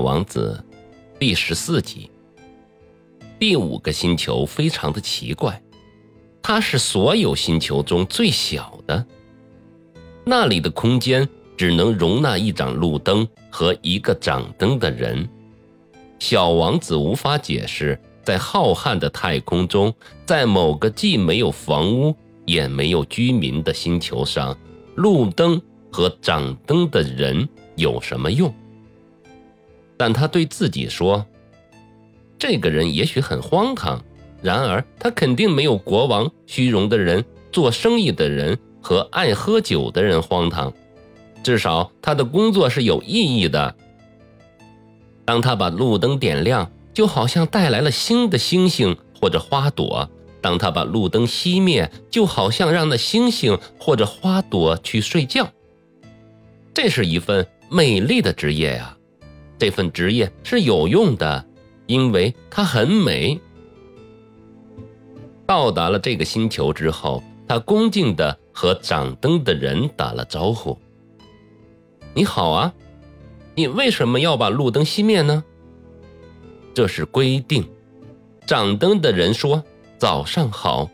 王子，第十四集。第五个星球非常的奇怪，它是所有星球中最小的，那里的空间只能容纳一盏路灯和一个掌灯的人。小王子无法解释，在浩瀚的太空中，在某个既没有房屋也没有居民的星球上，路灯和掌灯的人有什么用？但他对自己说：“这个人也许很荒唐，然而他肯定没有国王、虚荣的人、做生意的人和爱喝酒的人荒唐。至少他的工作是有意义的。当他把路灯点亮，就好像带来了新的星星或者花朵；当他把路灯熄灭，就好像让那星星或者花朵去睡觉。这是一份美丽的职业呀。”这份职业是有用的，因为它很美。到达了这个星球之后，他恭敬的和掌灯的人打了招呼：“你好啊，你为什么要把路灯熄灭呢？”这是规定。掌灯的人说：“早上好。”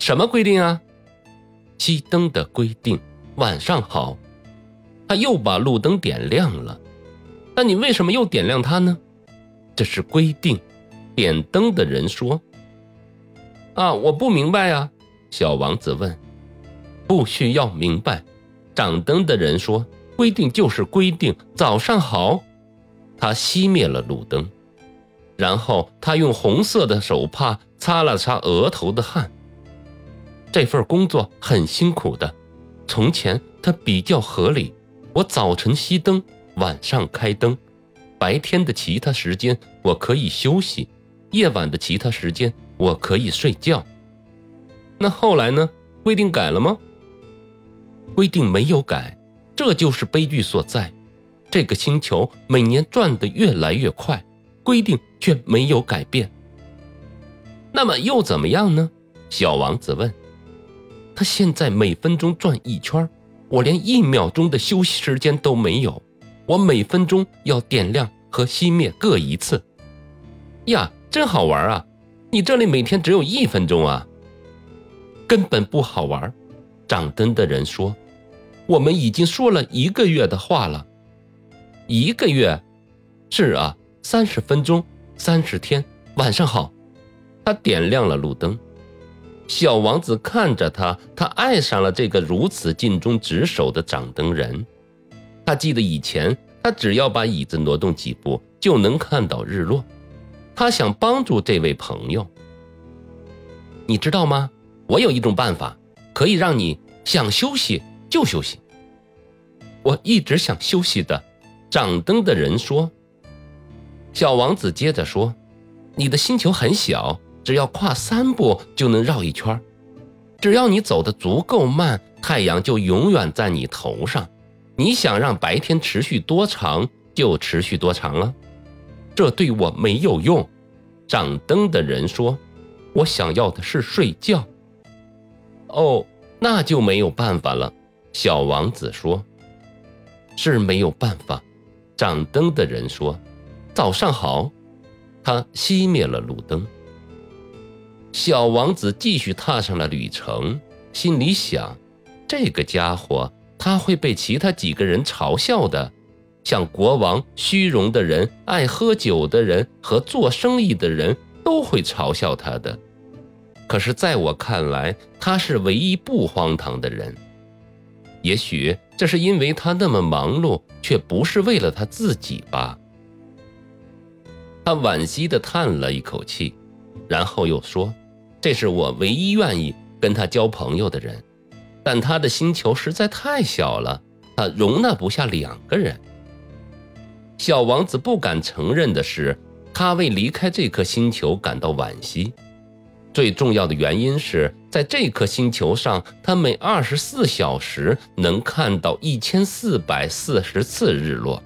什么规定啊？熄灯的规定。晚上好。他又把路灯点亮了。那你为什么又点亮它呢？这是规定。点灯的人说：“啊，我不明白呀。”小王子问。“不需要明白。”掌灯的人说：“规定就是规定。”早上好。他熄灭了路灯，然后他用红色的手帕擦了擦额头的汗。这份工作很辛苦的。从前它比较合理。我早晨熄灯。晚上开灯，白天的其他时间我可以休息，夜晚的其他时间我可以睡觉。那后来呢？规定改了吗？规定没有改，这就是悲剧所在。这个星球每年转得越来越快，规定却没有改变。那么又怎么样呢？小王子问。他现在每分钟转一圈，我连一秒钟的休息时间都没有。我每分钟要点亮和熄灭各一次，呀，真好玩啊！你这里每天只有一分钟啊，根本不好玩。掌灯的人说：“我们已经说了一个月的话了，一个月，是啊，三十分钟，三十天。晚上好。”他点亮了路灯。小王子看着他，他爱上了这个如此尽忠职守的掌灯人。他记得以前，他只要把椅子挪动几步就能看到日落。他想帮助这位朋友，你知道吗？我有一种办法，可以让你想休息就休息。我一直想休息的。掌灯的人说。小王子接着说：“你的星球很小，只要跨三步就能绕一圈。只要你走得足够慢，太阳就永远在你头上。”你想让白天持续多长就持续多长了，这对我没有用。掌灯的人说：“我想要的是睡觉。”哦，那就没有办法了。小王子说：“是没有办法。”掌灯的人说：“早上好。”他熄灭了路灯。小王子继续踏上了旅程，心里想：“这个家伙。”他会被其他几个人嘲笑的，像国王、虚荣的人、爱喝酒的人和做生意的人都会嘲笑他的。可是，在我看来，他是唯一不荒唐的人。也许这是因为他那么忙碌，却不是为了他自己吧。他惋惜地叹了一口气，然后又说：“这是我唯一愿意跟他交朋友的人。”但他的星球实在太小了，他容纳不下两个人。小王子不敢承认的是，他为离开这颗星球感到惋惜。最重要的原因是在这颗星球上，他每二十四小时能看到一千四百四十次日落。